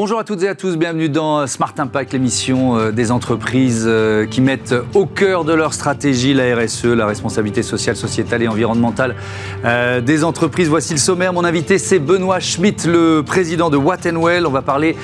Bonjour à toutes et à tous, bienvenue dans Smart Impact, l'émission euh, des entreprises euh, qui mettent au cœur de leur stratégie la RSE, la responsabilité sociale, sociétale et environnementale euh, des entreprises. Voici le sommaire. Mon invité, c'est Benoît Schmitt, le président de Well. On va parler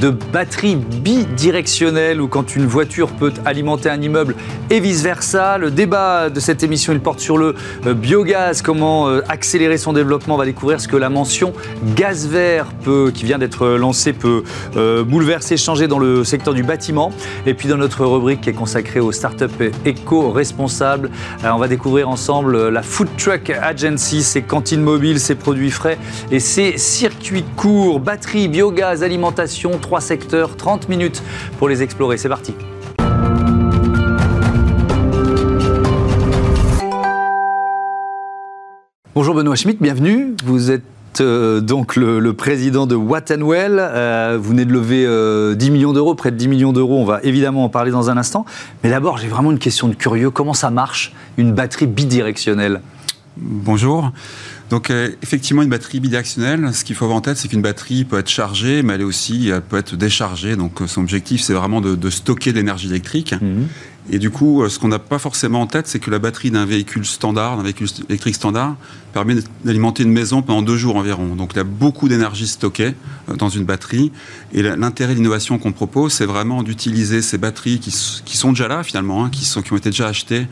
de batteries bidirectionnelles ou quand une voiture peut alimenter un immeuble et vice-versa. Le débat de cette émission, il porte sur le biogaz, comment accélérer son développement. On va découvrir ce que la mention gaz vert peut, qui vient d'être lancée peut euh, bouleverser, changer dans le secteur du bâtiment. Et puis dans notre rubrique qui est consacrée aux startups éco-responsables, euh, on va découvrir ensemble la Food Truck Agency, ses cantines mobiles, ses produits frais et ses circuits courts, batterie, biogaz, alimentation, trois secteurs, 30 minutes pour les explorer. C'est parti. Bonjour Benoît Schmitt, bienvenue. Vous êtes euh, donc le, président de Wattenwell. Euh, vous venez de lever 10 euh, millions d'euros, près de 10 millions d'euros. On va évidemment en parler dans un instant. Mais d'abord, j'ai vraiment une question de curieux. Comment ça marche, une batterie bidirectionnelle? Bonjour. Donc effectivement, une batterie bidirectionnelle, ce qu'il faut avoir en tête, c'est qu'une batterie peut être chargée, mais elle est aussi, elle peut être déchargée. Donc son objectif, c'est vraiment de, stocker de l'énergie électrique. Mhm. Et du coup, euh, ce qu'on n'a pas forcément en tête, c'est que la batterie d'un véhicule standard, d'un véhicule électrique standard, permet d'alimenter une maison pendant deux jours environ. Donc il y a beaucoup d'énergie stockée euh, dans une batterie. Et l'intérêt de l'innovation qu'on propose, c'est vraiment d'utiliser ces batteries qui, sont déjà là finalement, hein, qui, ont été déjà achetées,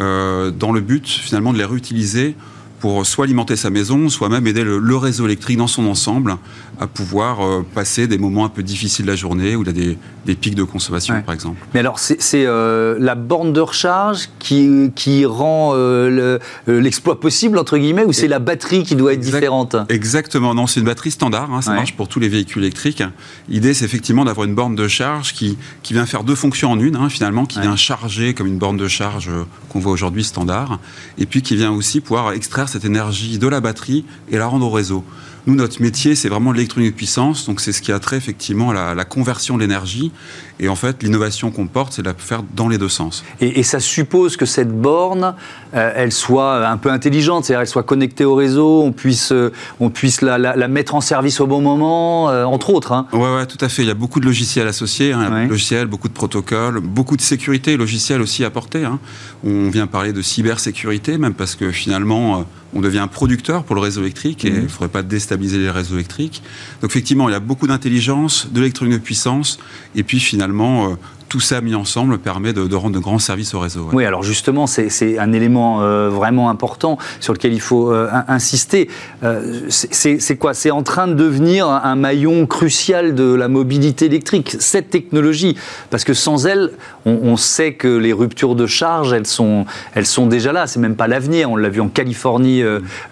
euh, dans le but finalement de les réutiliser pour soit alimenter sa maison, soit même aider le, réseau électrique dans son ensemble à pouvoir euh, passer des moments un peu difficiles de la journée où il y a des, pics de consommation, par exemple. Mais alors, c'est euh, la borne de recharge qui, qui rend euh, l'exploit possible, entre guillemets, ou c'est la batterie qui doit être différente? Exactement, non, c'est une batterie standard, hein, ça marche pour tous les véhicules électriques. L'idée, c'est effectivement d'avoir une borne de charge qui, qui vient faire deux fonctions en une, hein, finalement, qui vient charger comme une borne de charge qu'on voit aujourd'hui standard, et puis qui vient aussi pouvoir extraire cette énergie de la batterie et la rendre au réseau. Nous, notre métier, c'est vraiment l'électronique de puissance, donc c'est ce qui a trait effectivement à la, conversion de l'énergie. Et en fait, l'innovation qu'on porte, c'est de la faire dans les deux sens. Et, ça suppose que cette borne, euh, elle soit un peu intelligente, c'est-à-dire elle soit connectée au réseau, on puisse, euh, on puisse la, mettre en service au bon moment, euh, entre autres. Hein. Oui, ouais, tout à fait. Il y a beaucoup de logiciels associés, hein, logiciels, beaucoup de protocoles, beaucoup de sécurité logicielle aussi apportée. Hein. On vient parler de cybersécurité, même parce que finalement on devient un producteur pour le réseau électrique et mhm. il ne faudrait pas déstabiliser les réseaux électriques. Donc effectivement, il y a beaucoup d'intelligence, de l'électronique de puissance, et puis finalement, euh, tout ça mis ensemble permet de, rendre de grands services au réseau. Oui, alors justement, c'est un élément euh, vraiment important sur lequel il faut euh, insister. Euh, c'est quoi? C'est en train de devenir un maillon crucial de la mobilité électrique, cette technologie. Parce que sans elle, on, sait que les ruptures de charge, elles sont, elles sont déjà là. C'est même pas l'avenir. On l'a vu en Californie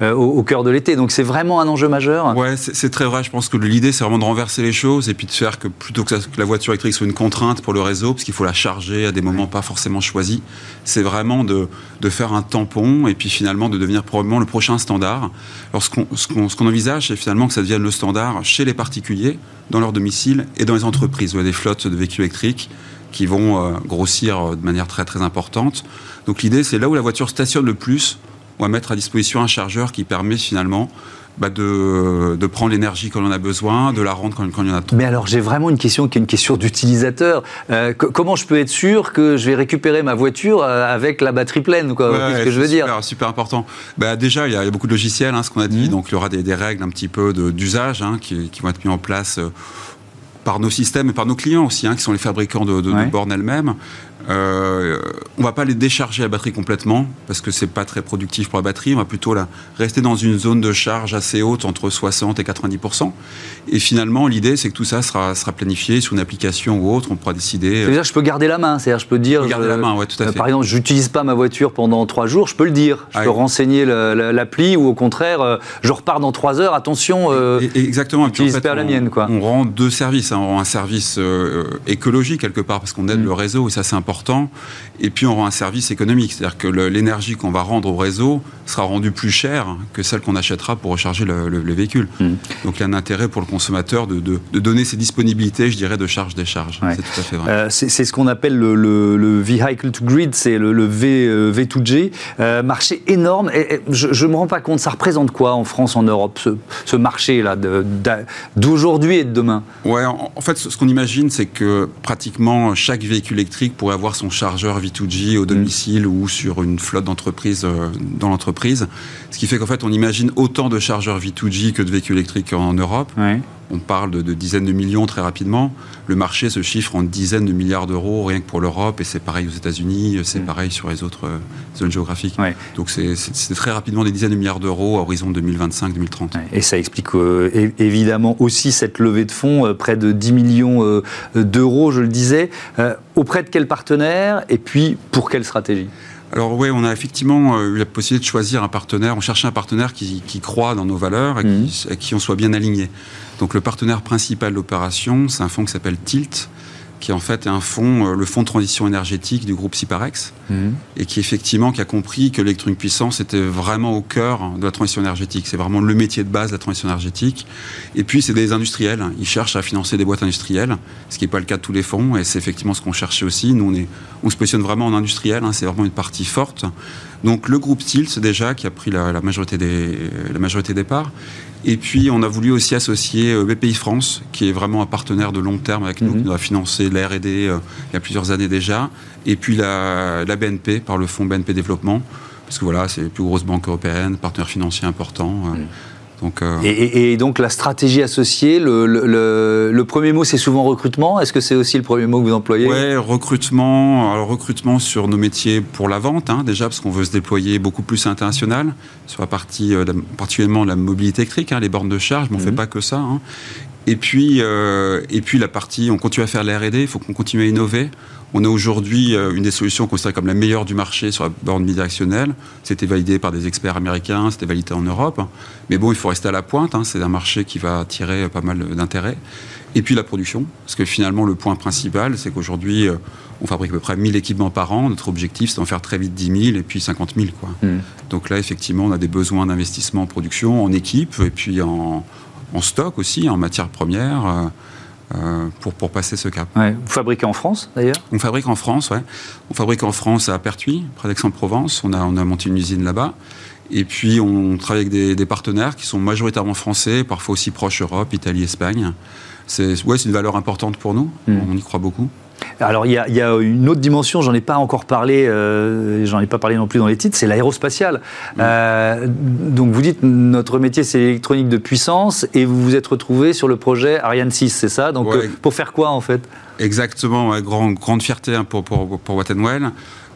au, au, cœur de l'été. Donc c'est vraiment un enjeu majeur. Ouais, c'est très vrai. Je pense que l'idée, c'est vraiment de renverser les choses et puis de faire que plutôt que la voiture électrique soit une contrainte pour le réseau, parce qu'il faut la charger à des moments pas forcément choisis. C'est vraiment de, de, faire un tampon et puis finalement de devenir probablement le prochain standard. Alors ce qu'on envisage, c'est finalement que ça devienne le standard chez les particuliers, dans leur domicile et dans les entreprises où il y a des flottes de véhicules électriques qui vont euh, grossir euh, de manière très très importante. Donc l'idée, c'est là où la voiture stationne le plus, on va mettre à disposition un chargeur qui permet finalement bah, de, de, prendre l'énergie quand on en a besoin, de la rendre quand, quand il y en a trop. Mais alors j'ai vraiment une question qui est une question d'utilisateur. Euh, comment je peux être sûr que je vais récupérer ma voiture euh, avec la batterie pleine quoi, ce que je veux super, dire Super important. Bah, déjà, il y, a, beaucoup de logiciels, hein, ce qu'on a dit. Mmh. Donc il y aura des, des, règles un petit peu d'usage hein, qui, qui, vont être mises en place. Euh, par nos systèmes et par nos clients aussi, hein, qui sont les fabricants de, de, de bornes elles-mêmes. Euh, on va pas les décharger la batterie complètement parce que c'est pas très productif pour la batterie. On va plutôt la, rester dans une zone de charge assez haute entre 60 et 90% Et finalement, l'idée c'est que tout ça sera, sera planifié sur une application ou autre. On pourra décider. C'est-à-dire, je peux garder la main. C'est-à-dire, je peux dire. garder la main, ouais, tout à euh, fait. Par exemple, j'utilise pas ma voiture pendant trois jours. Je peux le dire. Je peux renseigner l'appli ou au contraire, euh, je repars dans trois heures. Attention. exactement. Utilise pas la mienne, quoi. On rend deux services. Hein. On rend un service écologique quelque part parce qu'on aide mm. le réseau et ça c'est important important. Et puis on rend un service économique, c'est-à-dire que l'énergie qu'on va rendre au réseau sera rendue plus chère que celle qu'on achètera pour recharger le, véhicule. Mmh. Donc il y a un intérêt pour le consommateur de, donner ses disponibilités, je dirais, de charge-décharge. C'est tout à fait vrai. Euh, c'est ce qu'on appelle le, vehicle to grid, c'est le, v, V2G. Euh, marché énorme. Et, je ne me rends pas compte, ça représente quoi en France, en Europe, ce, marché-là d'aujourd'hui et de demain? Ouais, en, fait, ce qu'on imagine, c'est que pratiquement chaque véhicule électrique pourrait avoir son chargeur V2G au domicile ou sur une flotte d'entreprise euh, dans l'entreprise. Ce qui fait qu'en fait, on imagine autant de chargeurs V2G que de véhicules électriques en Europe. On parle de, dizaines de millions très rapidement. Le marché se chiffre en dizaines de milliards d'euros rien que pour l'Europe, et c'est pareil aux États-Unis, c'est mm. pareil sur les autres euh, zones géographiques. Donc c'est très rapidement des dizaines de milliards d'euros à horizon 2025-2030. Et ça explique euh, évidemment aussi cette levée de fonds, près de 10 millions d'euros, je le disais. auprès de quels partenaires et puis pour quelle stratégie? Alors oui, on a effectivement euh, eu la possibilité de choisir un partenaire. On cherchait un partenaire qui, croit dans nos valeurs et qui, mhm. qui, on soit bien aligné. Donc le partenaire principal de l'opération, c'est un fonds qui s'appelle Tilt, qui en fait est un fonds, euh, le fonds de transition énergétique du groupe Ciparex, mhm. et qui effectivement qui a compris que l'électronique puissance était vraiment au cœur de la transition énergétique. C'est vraiment le métier de base de la transition énergétique. Et puis c'est des industriels. Ils cherchent à financer des boîtes industrielles, ce qui n'est pas le cas de tous les fonds, et c'est effectivement ce qu'on cherchait aussi. Nous, on, est, on se positionne vraiment en industriel. Hein. c'est vraiment une partie forte. Donc le groupe Tilt déjà qui a pris la, majorité des la majorité des parts et puis, on a voulu aussi associer euh, BPI France, qui est vraiment un partenaire de long terme avec nous, mhm. qui nous a financé la R&D euh, il y a plusieurs années déjà, et puis la, BNP, par le fonds BNP Développement, parce que voilà, c'est la plus grosse banque européenne, partenaire financier important. Euh, Euh, et, donc la stratégie associée, le, premier mot c'est souvent recrutement. Est-ce que c'est aussi le premier mot que vous employez? Oui, recrutement. Alors recrutement sur nos métiers pour la vente, hein, déjà parce qu'on veut se déployer beaucoup plus international sur la partie euh, particulièrement la mobilité électrique, hein, les bornes de charge, mais on ne fait mhm. pas que ça. Hein. Et puis, euh, et puis la partie, on continue à faire la R&D, il faut qu'on continue à innover. On a aujourd'hui euh, une des solutions considérée comme la meilleure du marché sur la borne bidirectionnelle. C'était validé par des experts américains, c'était validé en Europe. Mais bon, il faut rester à la pointe. Hein. C'est un marché qui va attirer pas mal d'intérêt. Et puis la production, parce que finalement le point principal, c'est qu'aujourd'hui, euh, on fabrique à peu près 1000 équipements par an. Notre objectif, c'est d'en faire très vite 10 000 et puis 50 000. Quoi. Hmm. Donc là, effectivement, on a des besoins d'investissement en production, en équipe et puis en, stock aussi, en matières premières. Euh, pour, pour passer ce cap. Vous fabriquez en France d'ailleurs? On fabrique en France, ouais. On fabrique en France à Pertuis, près d'Aix-en-Provence. On a, on a monté une usine là-bas. Et puis on travaille avec des, partenaires qui sont majoritairement français, parfois aussi proches Europe, Italie, Espagne. C'est ouais, une valeur importante pour nous. Hmm. On y croit beaucoup. Alors il y, a, une autre dimension, j'en ai pas encore parlé, euh, j'en ai pas parlé non plus dans les titres, c'est l'aérospatiale. Euh, donc vous dites notre métier c'est l'électronique de puissance et vous vous êtes retrouvé sur le projet Ariane 6, c'est ça? Donc euh, pour faire quoi en fait? Exactement, grande fierté hein, pour, pour, pour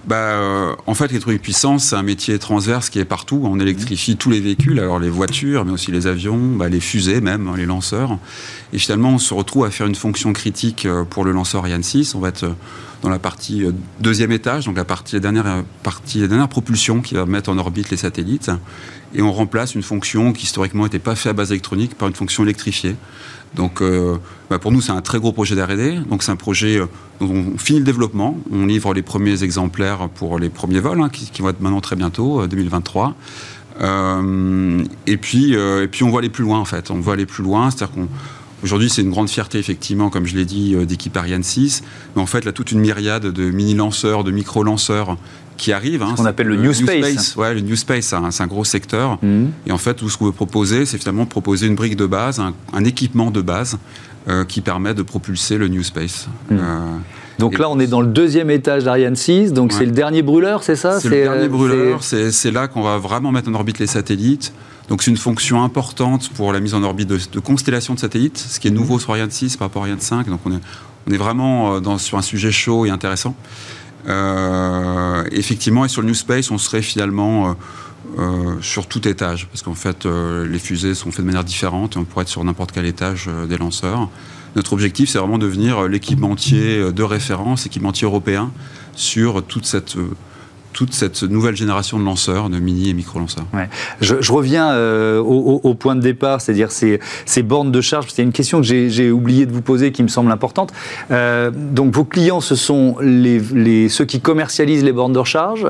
bah, euh, en fait, l'électronique puissance, c'est un métier transverse qui est partout. On électrifie tous les véhicules, alors les voitures, mais aussi les avions, bah, les fusées même, les lanceurs. Et finalement, on se retrouve à faire une fonction critique euh, pour le lanceur Ariane 6. On va être euh, dans la partie deuxième étage, donc la partie, la dernière partie, la dernière propulsion qui va mettre en orbite les satellites. Et on remplace une fonction qui historiquement n'était pas faite à base électronique par une fonction électrifiée. Donc euh, bah, pour nous, c'est un très gros projet d'R&D. Donc c'est un projet euh, dont on finit le développement. On livre les premiers exemplaires pour les premiers vols, hein, qui, vont être maintenant très bientôt, 2023. Euh, et, puis, et puis on va aller plus loin, en fait. On va aller plus loin, c'est-à-dire qu'on Aujourd'hui, c'est une grande fierté, effectivement, comme je l'ai dit, d'équipe Ariane 6. Mais en fait, là, toute une myriade de mini-lanceurs, de micro-lanceurs qui arrive. Hein, ce qu'on appelle le New Space. Ouais, le New Space, c'est un, gros secteur. Mhm. Et en fait, tout ce qu'on veut proposer, c'est finalement proposer une brique de base, un, équipement de base euh, qui permet de propulser le New Space. Euh, donc là, on est dans le deuxième étage d'Ariane 6, donc c'est le dernier brûleur, c'est ça? C'est le dernier euh, brûleur, c'est là qu'on va vraiment mettre en orbite les satellites. Donc c'est une fonction importante pour la mise en orbite de, de constellations de satellites, ce qui est mhm. nouveau sur Ariane 6 par rapport à Ariane 5. Donc on est, on est vraiment dans, sur un sujet chaud et intéressant. Euh, effectivement, et sur le New Space, on serait finalement euh, euh, sur tout étage, parce qu'en fait, les fusées sont faites de manière différente et on pourrait être sur n'importe quel étage des lanceurs. Notre objectif, c'est vraiment devenir l'équipementier de référence, équipementier européen sur toute cette toute cette nouvelle génération de lanceurs, de mini et micro lanceurs. Je, reviens au, point de départ, c'est-à-dire ces, ces, bornes de charge. C'est une question que j'ai oublié de vous poser qui me semble importante. donc vos clients, ce sont les, les, ceux qui commercialisent les bornes de recharge.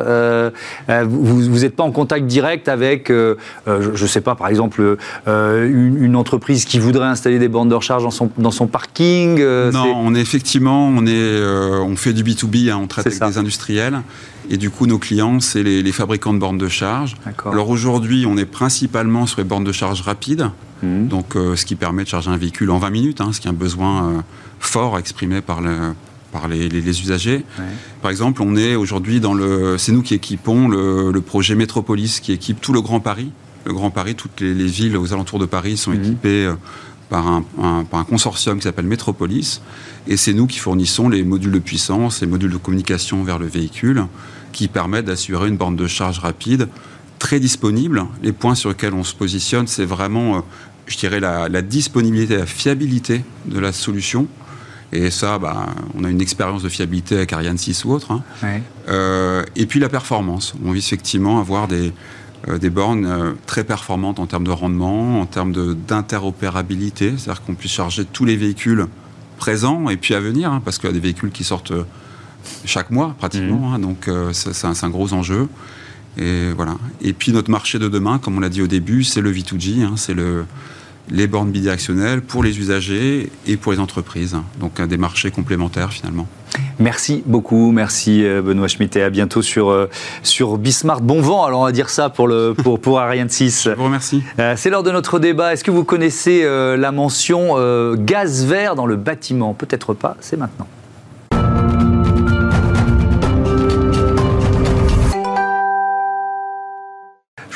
vous n'êtes pas en contact direct avec, je ne sais pas, par exemple, une, entreprise qui voudrait installer des bornes de recharge dans son, dans son parking. non, on est effectivement, on, est, on fait du B2B, hein, on traite avec des industriels. Et du coup, nos clients, c'est les, fabricants de bornes de charge. Alors aujourd'hui, on est principalement sur les bornes de charge rapides, mhm. donc euh, ce qui permet de charger un véhicule en 20 minutes, hein, ce qui est un besoin euh, fort exprimé par, le, par les, usagers. Par exemple, on est aujourd'hui dans le, c'est nous qui équipons le, projet Métropolis, qui équipe tout le Grand Paris. Le Grand Paris, toutes les, villes aux alentours de Paris sont mhm. équipées. Euh, par un, par un, consortium qui s'appelle Métropolis. Et c'est nous qui fournissons les modules de puissance, les modules de communication vers le véhicule, qui permettent d'assurer une borne de charge rapide, très disponible. Les points sur lesquels on se positionne, c'est vraiment, euh, je dirais, la, disponibilité, la fiabilité de la solution. Et ça, bah, on a une expérience de fiabilité avec Ariane 6 ou autre. Hein. Euh, et puis la performance. On vise effectivement avoir des, euh, des bornes très performantes en termes de rendement, en termes d'interopérabilité, c'est-à-dire qu'on puisse charger tous les véhicules présents et puis à venir, hein, parce qu'il y a des véhicules qui sortent chaque mois pratiquement. Mhm. Hein, donc euh, c'est un, gros enjeu. Et voilà. Et puis notre marché de demain, comme on l'a dit au début, c'est le V2G, hein, c'est le, les bornes bidirectionnelles pour les usagers et pour les entreprises. Donc des marchés complémentaires finalement. Merci beaucoup, merci euh, Benoît Schmitt et à bientôt sur, euh, sur Bismarck. Bon vent, alors on va dire ça pour, le, pour, pour Ariane 6. Je vous remercie. C'est l'heure de notre débat. Est-ce que vous connaissez la mention gaz vert dans le bâtiment? Peut-être pas, c'est maintenant.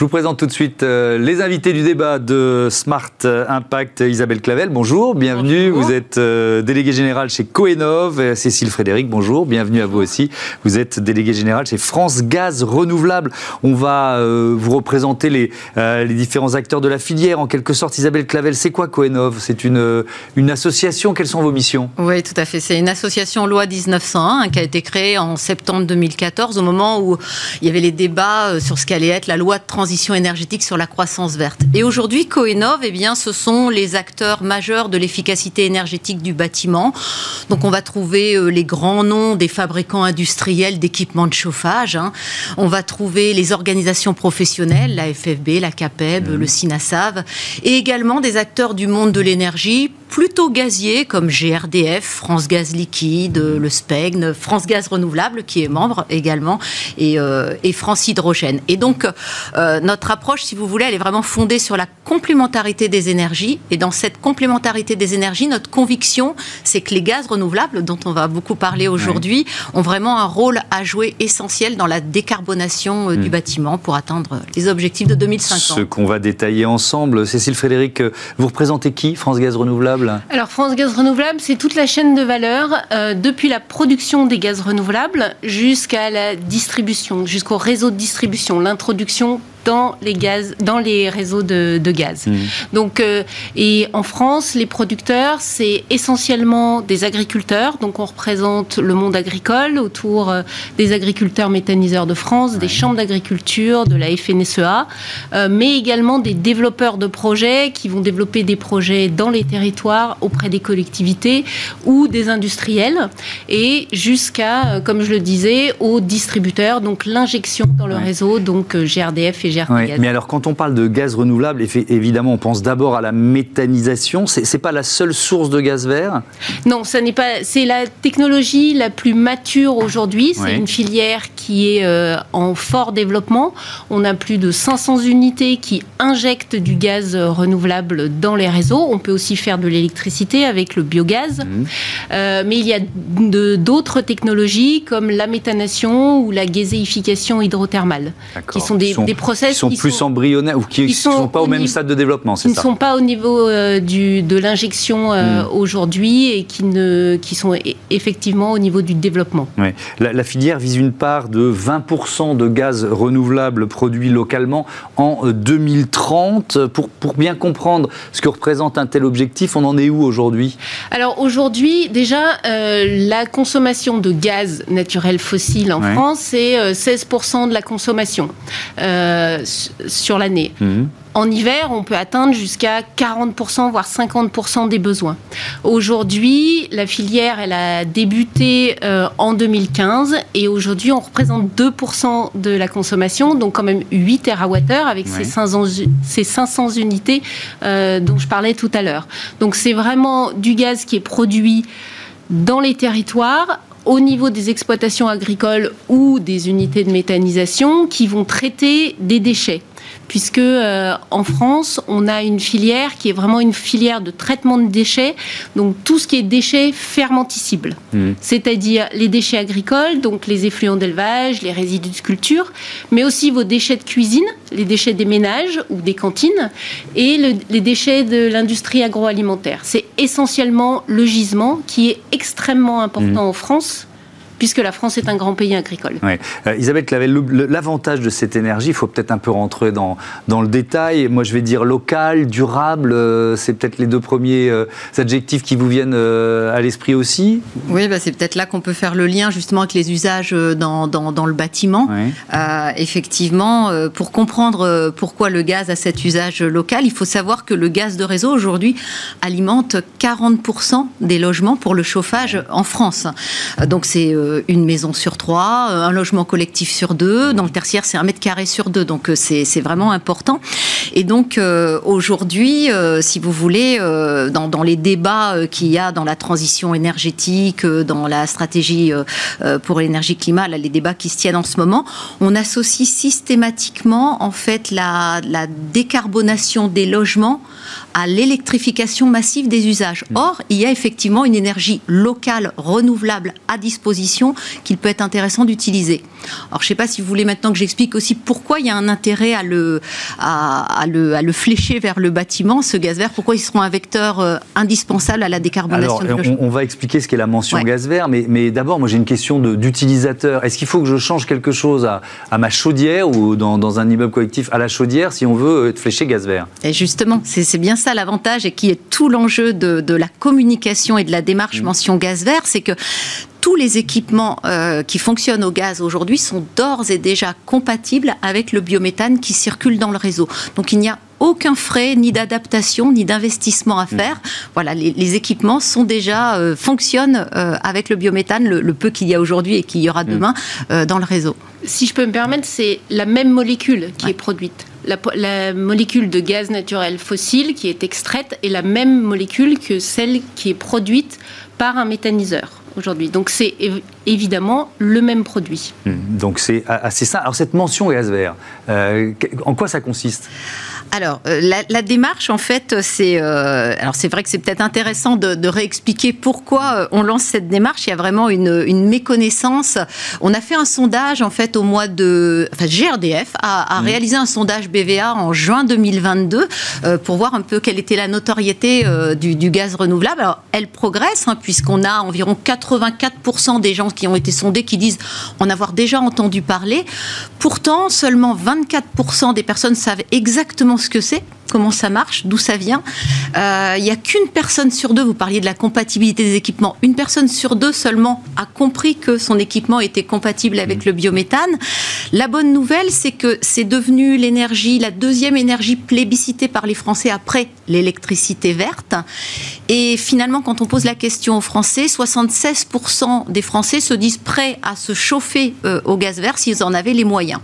Je vous présente tout de suite euh, les invités du débat de Smart Impact. Isabelle Clavel, bonjour, bienvenue. Vous êtes euh, déléguée générale chez Coenov. Cécile Frédéric, bonjour, bienvenue à vous aussi. Vous êtes déléguée générale chez France Gaz Renouvelable. On va euh, vous représenter les, les différents acteurs de la filière. En quelque sorte, Isabelle Clavel, c'est quoi Coenov? C'est une, une association? Quelles sont vos missions? Oui, tout à fait. C'est une association loi 1901 hein, qui a été créée en septembre 2014 au moment où il y avait les débats sur ce qu'allait être la loi de transition énergétique sur la croissance verte. Et aujourd'hui, Coenov, eh bien, ce sont les acteurs majeurs de l'efficacité énergétique du bâtiment. Donc, on va trouver euh, les grands noms des fabricants industriels d'équipements de chauffage. Hein. On va trouver les organisations professionnelles, la FFB, la CAPEB, mmh. le SINASAV, et également des acteurs du monde de l'énergie plutôt gaziers comme GRDF, France Gaz Liquide, le SPEGN, France Gaz Renouvelable qui est membre également et, euh, France Hydrogène. Et donc euh, notre approche, si vous voulez, elle est vraiment fondée sur la complémentarité des énergies. Et dans cette complémentarité des énergies, notre conviction, c'est que les gaz renouvelables, dont on va beaucoup parler aujourd'hui, ont vraiment un rôle à jouer essentiel dans la décarbonation euh, du hmm. bâtiment pour atteindre les objectifs de 2050. Ce qu'on va détailler ensemble. Cécile Frédéric, vous représentez qui, France Gaz Renouvelable alors France Gaz Renouvelable, c'est toute la chaîne de valeur, euh, depuis la production des gaz renouvelables jusqu'à la distribution, jusqu'au réseau de distribution, l'introduction dans les gaz, dans les réseaux de, gaz. Mmh. Donc, euh, et en France, les producteurs, c'est essentiellement des agriculteurs. Donc, on représente le monde agricole autour euh, des agriculteurs méthaniseurs de France, des chambres d'agriculture, de la FNSEA, euh, mais également des développeurs de projets qui vont développer des projets dans les territoires auprès des collectivités ou des industriels, et jusqu'à, comme je le disais, aux distributeurs. Donc, l'injection dans le réseau, donc GRDF et mais alors, quand on parle de gaz renouvelable, évidemment, on pense d'abord à la méthanisation. C'est n'est pas la seule source de gaz vert? Non, ça n'est pas. C'est la technologie la plus mature aujourd'hui. C'est une filière qui est euh, en fort développement. On a plus de 500 unités qui injectent du gaz renouvelable dans les réseaux. On peut aussi faire de l'électricité avec le biogaz. Mmh. Euh, mais il y a d'autres technologies comme la méthanation ou la gazéification hydrothermale, qui sont des, des processus process qui sont plus embryonnaires ou qui ne sont, pas au, même stade de développement, c'est ça Qui ne sont pas au niveau du, de l'injection hmm. aujourd'hui et qui, ne, qui sont effectivement au niveau du développement. La, la, filière vise une part de 20% de gaz renouvelable produit localement en 2030. Pour, pour bien comprendre ce que représente un tel objectif, on en est où aujourd'hui? Alors aujourd'hui, déjà, la consommation de gaz naturel fossile en France, c'est 16% de la consommation euh, sur l'année. Mhm. En hiver, on peut atteindre jusqu'à 40%, voire 50% des besoins. Aujourd'hui, la filière, elle a débuté euh, en 2015 et aujourd'hui, on représente 2% de la consommation, donc quand même 8 TWh avec ces, 500, ces 500 unités euh, dont je parlais tout à l'heure. Donc c'est vraiment du gaz qui est produit dans les territoires au niveau des exploitations agricoles ou des unités de méthanisation qui vont traiter des déchets puisque euh, en France, on a une filière qui est vraiment une filière de traitement de déchets, donc tout ce qui est déchets fermenticibles, mmh. c'est-à-dire les déchets agricoles, donc les effluents d'élevage, les résidus de culture, mais aussi vos déchets de cuisine, les déchets des ménages ou des cantines, et les déchets de l'industrie agroalimentaire. C'est essentiellement le gisement qui est extrêmement important mmh. en France puisque la France est un grand pays agricole. Ouais. Euh, Isabelle l'avantage de cette énergie, il faut peut-être un peu rentrer dans, dans le détail. Moi, je vais dire local, durable, euh, c'est peut-être les deux premiers euh, adjectifs qui vous viennent à l'esprit aussi Oui, bah, c'est peut-être là qu'on peut faire le lien justement avec les usages dans, dans, dans le bâtiment. effectivement, pour comprendre pourquoi le gaz a cet usage local, il faut savoir que le gaz de réseau aujourd'hui alimente 40% des logements pour le chauffage en France. Donc c'est euh, une maison sur trois, euh, un logement collectif sur deux. Dans le tertiaire, c'est un mètre carré sur deux. Donc, euh, c'est vraiment important. Et donc, aujourd'hui, si vous voulez, dans, les débats qu'il y a dans la transition énergétique, dans la stratégie pour l'énergie climat, les débats qui se tiennent en ce moment, on associe systématiquement, en fait, la, la décarbonation des logements à l'électrification massive des usages. Mmh. Or, il y a effectivement une énergie locale, renouvelable à disposition qu'il peut être intéressant d'utiliser. Alors, je ne sais pas si vous voulez maintenant que j'explique aussi pourquoi il y a un intérêt à le, à, le, à le flécher vers le bâtiment, ce gaz vert, pourquoi ils seront un vecteur euh, indispensable à la décarbonation. Alors, on, va expliquer ce qu'est la mention gaz vert, mais, mais d'abord, moi j'ai une question d'utilisateur. Est-ce qu'il faut que je change quelque chose à, à ma chaudière ou dans, dans, un immeuble collectif à la chaudière si on veut être fléché gaz vert? Et justement, c'est bien ça l'avantage et qui est tout l'enjeu de, la communication et de la démarche mmh. mention gaz vert, c'est que tous les équipements euh, qui fonctionnent au gaz aujourd'hui sont d'ores et déjà compatibles avec le biométhane qui circule dans le réseau. Donc il n'y a aucun frais ni d'adaptation ni d'investissement à faire. Mmh. Voilà, les, équipements sont déjà euh, fonctionnent euh, avec le biométhane, le, peu qu'il y a aujourd'hui et qu'il y aura mmh. demain dans le réseau. Si je peux me permettre, c'est la même molécule qui est produite la, molécule de gaz naturel fossile qui est extraite est la même molécule que celle qui est produite par un méthaniseur aujourd'hui. Donc c'est évidemment le même produit. Mmh. donc c'est assez ça. Alors cette mention vert, euh, en quoi ça consiste? Alors, euh, la, démarche, en fait, c'est. Euh, alors, c'est vrai que c'est peut-être intéressant de, réexpliquer pourquoi euh, on lance cette démarche. Il y a vraiment une, méconnaissance. On a fait un sondage, en fait, au mois de. Enfin, GRDF a, mmh. réalisé un sondage BVA en juin 2022 pour voir un peu quelle était la notoriété du, gaz renouvelable. Alors, elle progresse, hein, puisqu'on a environ 84% des gens qui ont été sondés qui disent en avoir déjà entendu parler. Pourtant, seulement 24% des personnes savent exactement ce que c'est comment ça marche, d'où ça vient. Euh, il n'y a qu'une personne sur deux, vous parliez de la compatibilité des équipements, une personne sur deux seulement a compris que son équipement était compatible avec mmh. le biométhane. La bonne nouvelle, c'est que c'est devenu l'énergie, la deuxième énergie plébiscitée par les Français après l'électricité verte. Et finalement, quand on pose la question aux Français, 76% des Français se disent prêts à se chauffer euh, au gaz vert s'ils en avaient les moyens.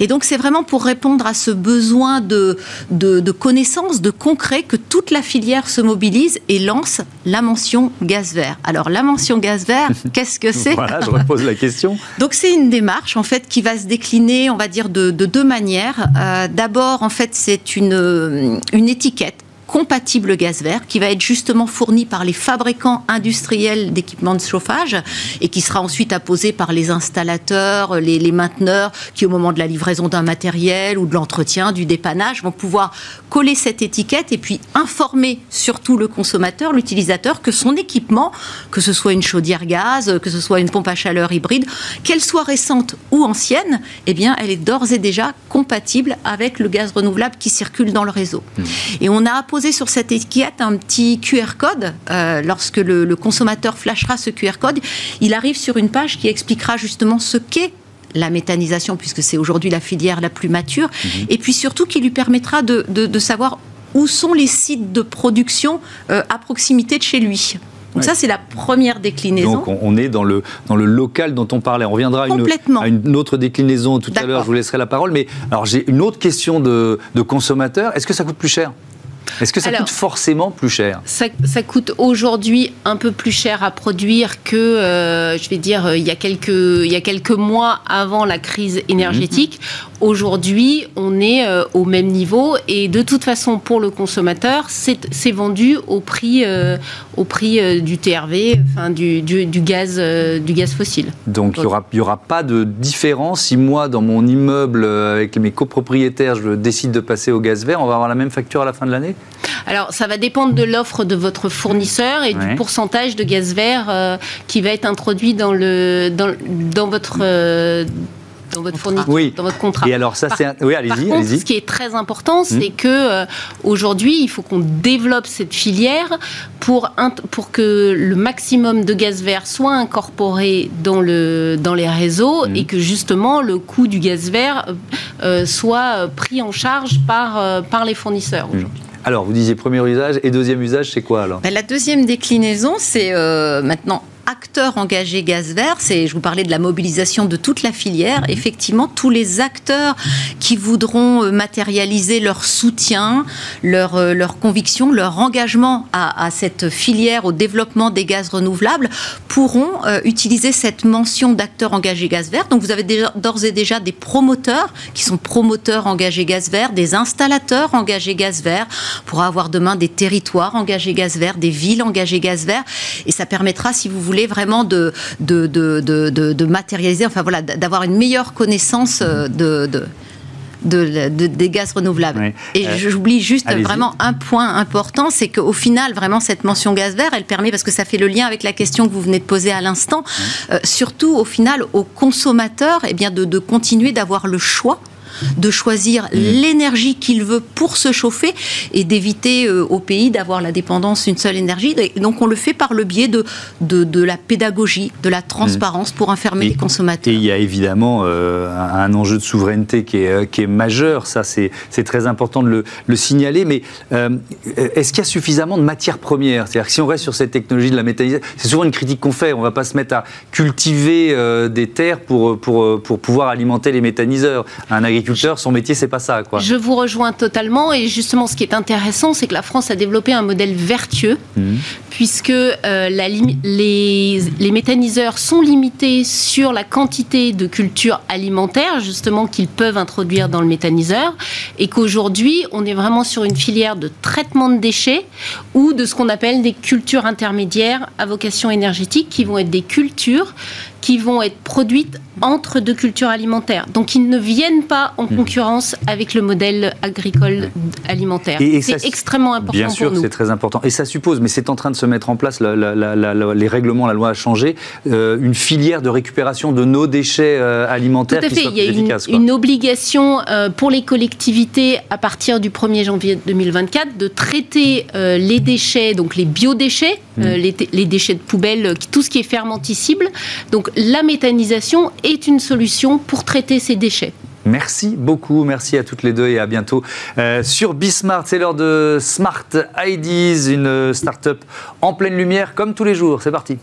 Et donc, c'est vraiment pour répondre à ce besoin de, de, de connaissance, de concret, que toute la filière se mobilise et lance la mention gaz vert. Alors la mention gaz vert, qu'est-ce que c'est? Voilà, je repose la question. Donc c'est une démarche en fait qui va se décliner, on va dire, de, deux manières. Euh, d'abord, en fait, c'est une, une étiquette compatible gaz vert qui va être justement fourni par les fabricants industriels d'équipements de chauffage et qui sera ensuite apposé par les installateurs, les, les mainteneurs qui au moment de la livraison d'un matériel ou de l'entretien, du dépannage, vont pouvoir coller cette étiquette et puis informer surtout le consommateur, l'utilisateur, que son équipement, que ce soit une chaudière gaz, que ce soit une pompe à chaleur hybride, qu'elle soit récente ou ancienne, eh bien, elle est d'ores et déjà compatible avec le gaz renouvelable qui circule dans le réseau. Mmh. Et on a apposé sur cette étiquette un petit QR code. Euh, lorsque le, le consommateur flashera ce QR code, il arrive sur une page qui expliquera justement ce qu'est la méthanisation, puisque c'est aujourd'hui la filière la plus mature, mmh. et puis surtout qui lui permettra de, de, de, savoir où sont les sites de production euh, à proximité de chez lui. Donc ouais. ça, c'est la première déclinaison. Donc on est dans le, dans le local dont on parlait. On reviendra à une, à une autre déclinaison tout à l'heure, je vous laisserai la parole. Mais alors j'ai une autre question de, de consommateur. Est-ce que ça coûte plus cher? Est-ce que ça Alors, coûte forcément plus cher ça, ça coûte aujourd'hui un peu plus cher à produire que, euh, je vais dire, euh, il y, a quelques, il y a quelques mois avant la crise énergétique. Mmh. Aujourd'hui, on est euh, au même niveau et de toute façon, pour le consommateur, c'est vendu au prix, euh, au prix du TRV, enfin, du, du, du gaz, du gaz fossile. Donc, il n'y aura, y aura pas de différence si moi, dans mon immeuble, avec mes copropriétaires, je décide de passer au gaz vert, on va avoir la même facture à la fin de l'année? Alors, ça va dépendre de l'offre de votre fournisseur et ouais. du pourcentage de gaz vert euh, qui va être introduit dans, le, dans, dans votre. Euh, dans votre fourniture, oui. dans votre contrat. Et alors ça, c'est un... oui, allez-y, allez Ce qui est très important, c'est mmh. que euh, aujourd'hui, il faut qu'on développe cette filière pour pour que le maximum de gaz vert soit incorporé dans le dans les réseaux mmh. et que justement le coût du gaz vert euh, soit pris en charge par par les fournisseurs mmh. Alors, vous disiez premier usage et deuxième usage, c'est quoi alors? Ben, La deuxième déclinaison, c'est euh, maintenant acteurs engagés gaz vert, c'est, je vous parlais de la mobilisation de toute la filière, effectivement, tous les acteurs qui voudront euh, matérialiser leur soutien, leur, euh, leur conviction, leur engagement à, à, cette filière, au développement des gaz renouvelables, pourront euh, utiliser cette mention d'acteurs engagés gaz vert. Donc vous avez d'ores et déjà des promoteurs qui sont promoteurs engagés gaz vert, des installateurs engagés gaz vert, pour avoir demain des territoires engagés gaz vert, des villes engagées gaz vert, et ça permettra, si vous voulez, voulez vraiment de, de, de, de, de matérialiser, enfin voilà, d'avoir une meilleure connaissance euh, de, de de, de, des gaz renouvelables. Oui. Et euh, j'oublie juste vraiment un point important, c'est qu'au final, vraiment, cette mention gaz vert, elle permet, parce que ça fait le lien avec la question que vous venez de poser à l'instant, oui. euh, surtout au final, aux consommateurs, eh bien, de, de continuer d'avoir le choix de choisir mmh. l'énergie qu'il veut pour se chauffer et d'éviter euh, au pays d'avoir la dépendance d'une seule énergie. Et donc on le fait par le biais de, de, de la pédagogie, de la transparence mmh. pour informer les consommateurs. Et il y a évidemment euh, un enjeu de souveraineté qui est, euh, qui est majeur, ça c'est très important de le, le signaler, mais euh, est-ce qu'il y a suffisamment de matières premières? C'est-à-dire que si on reste sur cette technologie de la méthanisation, c'est souvent une critique qu'on fait, on ne va pas se mettre à cultiver des terres pour, pour, pour pouvoir alimenter les méthaniseurs. Un agriculteur, son métier, c'est pas ça. Quoi. Je vous rejoins totalement. Et justement, ce qui est intéressant, c'est que la France a développé un modèle vertueux, mmh. puisque euh, la, les, les méthaniseurs sont limités sur la quantité de cultures alimentaires, justement, qu'ils peuvent introduire dans le méthaniseur. Et qu'aujourd'hui, on est vraiment sur une filière de traitement de déchets ou de ce qu'on appelle des cultures intermédiaires à vocation énergétique, qui vont être des cultures qui vont être produites entre deux cultures alimentaires. Donc, ils ne viennent pas en concurrence avec le modèle agricole alimentaire. C'est extrêmement important Bien sûr, c'est très important. Et ça suppose, mais c'est en train de se mettre en place, la, la, la, les règlements, la loi a changé, euh, une filière de récupération de nos déchets euh, alimentaires Tout à fait. qui soit Il y a efficace, une, une, obligation euh, pour les collectivités à partir du 1er janvier 2024 de traiter les déchets, donc les biodéchets, mmh. les, les, déchets de poubelle, tout ce qui est fermenticible. Donc la méthanisation est une solution pour traiter ces déchets. Merci beaucoup, merci à toutes les deux et à bientôt euh, sur Bismart. C'est l'heure de Smart IDs, une start-up en pleine lumière comme tous les jours. C'est parti.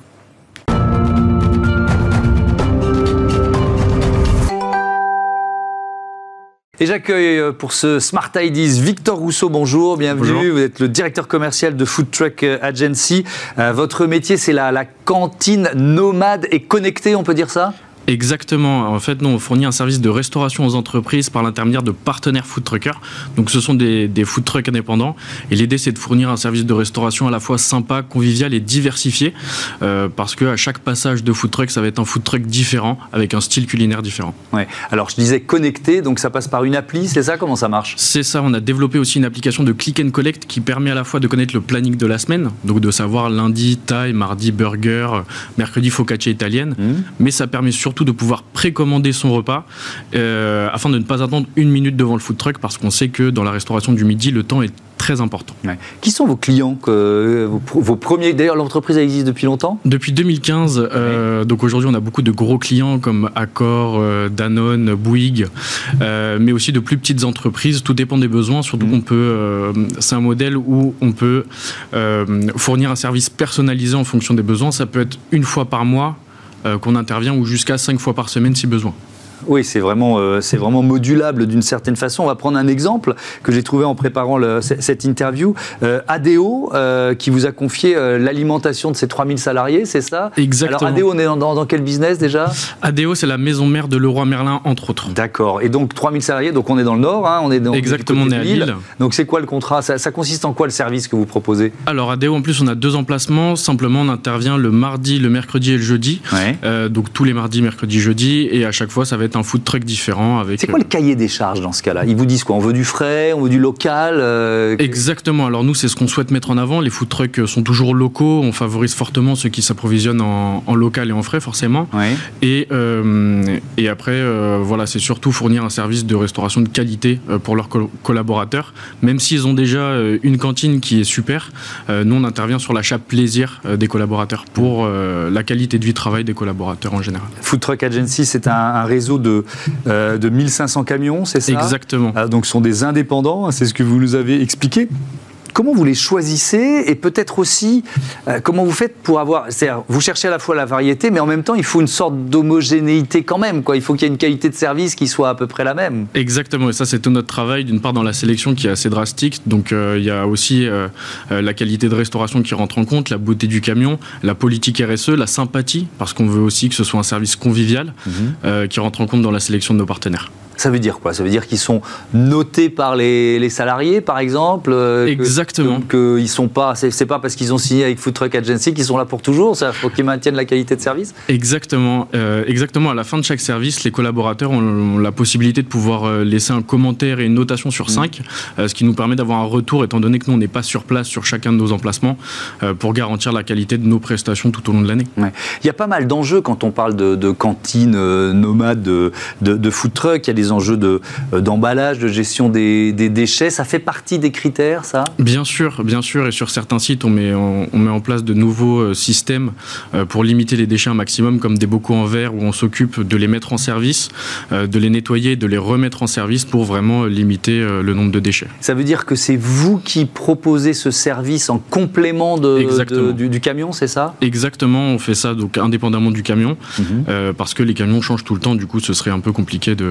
Et j'accueille euh, pour ce Smart IDs Victor Rousseau. Bonjour, bienvenue. Bonjour. Vous êtes le directeur commercial de Food Truck euh, Agency. Euh, votre métier, c'est la, la, cantine nomade et connectée, on peut dire ça? Exactement. En fait, nous, on fournit un service de restauration aux entreprises par l'intermédiaire de partenaires food truckers. Donc, ce sont des, des food trucks indépendants. Et l'idée, c'est de fournir un service de restauration à la fois sympa, convivial et diversifié. Euh, parce qu'à chaque passage de food truck, ça va être un food truck différent, avec un style culinaire différent. Ouais. Alors, je disais connecté, donc ça passe par une appli, c'est ça? Comment ça marche? C'est ça. On a développé aussi une application de click and collect qui permet à la fois de connaître le planning de la semaine, donc de savoir lundi, taille, mardi, burger, mercredi, focaccia italienne. Mmh. Mais ça permet surtout de pouvoir précommander son repas euh, afin de ne pas attendre une minute devant le food truck parce qu'on sait que dans la restauration du midi, le temps est très important. Ouais. Qui sont vos clients que, vos, vos premiers D'ailleurs, l'entreprise existe depuis longtemps? Depuis 2015, euh, donc aujourd'hui on a beaucoup de gros clients comme Accor, euh, Danone, Bouygues, euh, mais aussi de plus petites entreprises. Tout dépend des besoins. Surtout Mhm. qu'on peut, euh, c'est un modèle où on peut euh, fournir un service personnalisé en fonction des besoins. Ça peut être une fois par mois euh, qu'on intervient ou jusqu'à cinq fois par semaine si besoin. Oui, c'est vraiment, euh, c'est vraiment modulable d'une certaine façon. On va prendre un exemple que j'ai trouvé en préparant le- cette interview. Euh, ADO, euh, qui vous a confié euh, l'alimentation de ses 3000 salariés, c'est ça? Exactement. Alors ADO, on est dans, dans- quel business déjà? ADO, c'est la maison mère de Leroy Merlin, entre autres. D'accord. Et donc 3000 salariés, donc on est dans le nord, hein, on est dans Exactement, on est à Lille. Donc c'est quoi le contrat? Ça, ça consiste en quoi le service que vous proposez? Alors ADO, en plus, on a deux emplacements. Simplement, on intervient le mardi, le mercredi et le jeudi. Ouais. Donc tous les mardis, mercredis, jeudi, et à chaque fois ça va être un food truck différent avec. C'est quoi le cahier des charges dans ce cas-là? Ils vous disent quoi? On veut du frais, on veut du local euh, Exactement. Alors nous, c'est ce qu'on souhaite mettre en avant. Les food trucks sont toujours locaux. On favorise fortement ceux qui s'approvisionnent en, en local et en frais, forcément. Et, euh, et après, euh, voilà, c'est surtout fournir un service de restauration de qualité euh, pour leurs col- collaborateurs. Même s'ils ont déjà euh, une cantine qui est super, euh, nous on intervient sur l'achat plaisir euh, des collaborateurs pour euh, la qualité de vie de travail des collaborateurs en général. Food Truck Agency, c'est un, un réseau de, euh, de 1500 camions, c'est ça? Exactement. Ah, donc ce sont des indépendants, hein, c'est ce que vous nous avez expliqué? Comment vous les choisissez et peut-être aussi euh, comment vous faites pour avoir, c'est-à-dire vous cherchez à la fois la variété, mais en même temps il faut une sorte d'homogénéité quand même, quoi. Il faut qu'il y ait une qualité de service qui soit à peu près la même. Exactement, et ça c'est tout notre travail, d'une part dans la sélection qui est assez drastique, donc euh, il y a aussi euh, la qualité de restauration qui rentre en compte, la beauté du camion, la politique RSE, la sympathie, parce qu'on veut aussi que ce soit un service convivial euh, qui rentre en compte dans la sélection de nos partenaires. Ça veut dire quoi? Ça veut dire qu'ils sont notés par les, les salariés, par exemple euh, Exactement. Que, que ils sont pas, c'est pas parce qu'ils ont signé avec Food Truck Agency qu'ils sont là pour toujours. Il faut qu'ils maintiennent la qualité de service. Exactement, euh, exactement. À la fin de chaque service, les collaborateurs ont, ont la possibilité de pouvoir euh, laisser un commentaire et une notation sur 5, ce qui nous permet d'avoir un retour, étant donné que nous on n'est pas sur place sur chacun de nos emplacements, euh, pour garantir la qualité de nos prestations tout au long de l'année. Ouais. Il y a pas mal d'enjeux quand on parle de, de cantines euh, nomades, de, de, de food truck. Il y a des enjeux de, euh, d'emballage, de gestion des, des déchets. Ça fait partie des critères, ça? Bien sûr, bien sûr, et sur certains sites, on met, on, on met en place de nouveaux euh, systèmes euh, pour limiter les déchets un maximum, comme des bocaux en verre où on s'occupe de les mettre en service, de les nettoyer, de les remettre en service pour vraiment limiter le nombre de déchets. Ça veut dire que c'est vous qui proposez ce service en complément de, du, du camion, c'est ça? Exactement, on fait ça donc indépendamment du camion, Mhm. euh, parce que les camions changent tout le temps, du coup ce serait un peu compliqué de,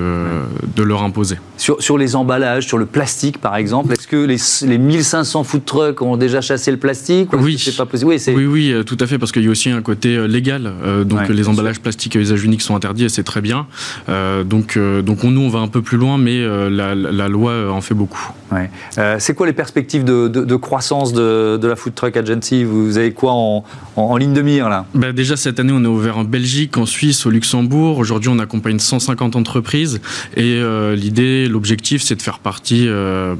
de leur imposer. sur, sur les emballages, sur le plastique, par exemple, est-ce que les, les 1500 food trucks ont déjà chassé le plastique ou Oui. pas possible? Oui, c'est Oui, oui, euh, tout à fait, parce qu'il y a aussi un côté euh, légal. euh, donc Ouais, les emballages plastiques à usage unique sont interdits et c'est très bien. Euh, donc, donc on, nous, on va un peu plus loin, mais la, la loi en fait beaucoup. Ouais. Euh, c'est quoi les perspectives de, de- de croissance de, de la Food Truck Agency? Vous avez quoi en, en- en ligne de mire là? Bah, déjà cette année, on est ouvert en Belgique, en Suisse, au Luxembourg. Aujourd'hui, on accompagne 150 entreprises et euh, l'idée, l'objectif, c'est de faire partie euh,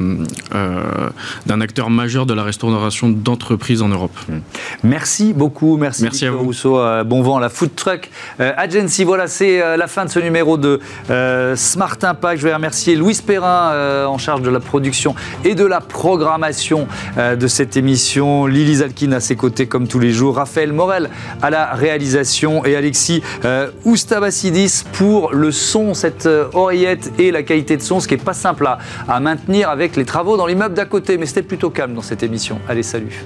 euh, d'un acteur majeur de la restauration d'entreprises en Europe. Merci beaucoup, merci, Merci à vous. Rousseau. Bon vent à la Food Truck Agency. Voilà, c'est la fin de ce numéro de Smart Impact. Je vais remercier Louis Perrin en charge de la production et de la programmation de cette émission. Lily Zalkin à ses côtés comme tous les jours. Raphaël Morel à la réalisation et Alexis Oustabassidis pour le son, cette euh, et la qualité de son, ce qui n'est pas simple à, à maintenir avec les travaux dans l'immeuble d'à côté. Mais c'était plutôt calme dans cette émission. Allez, salut.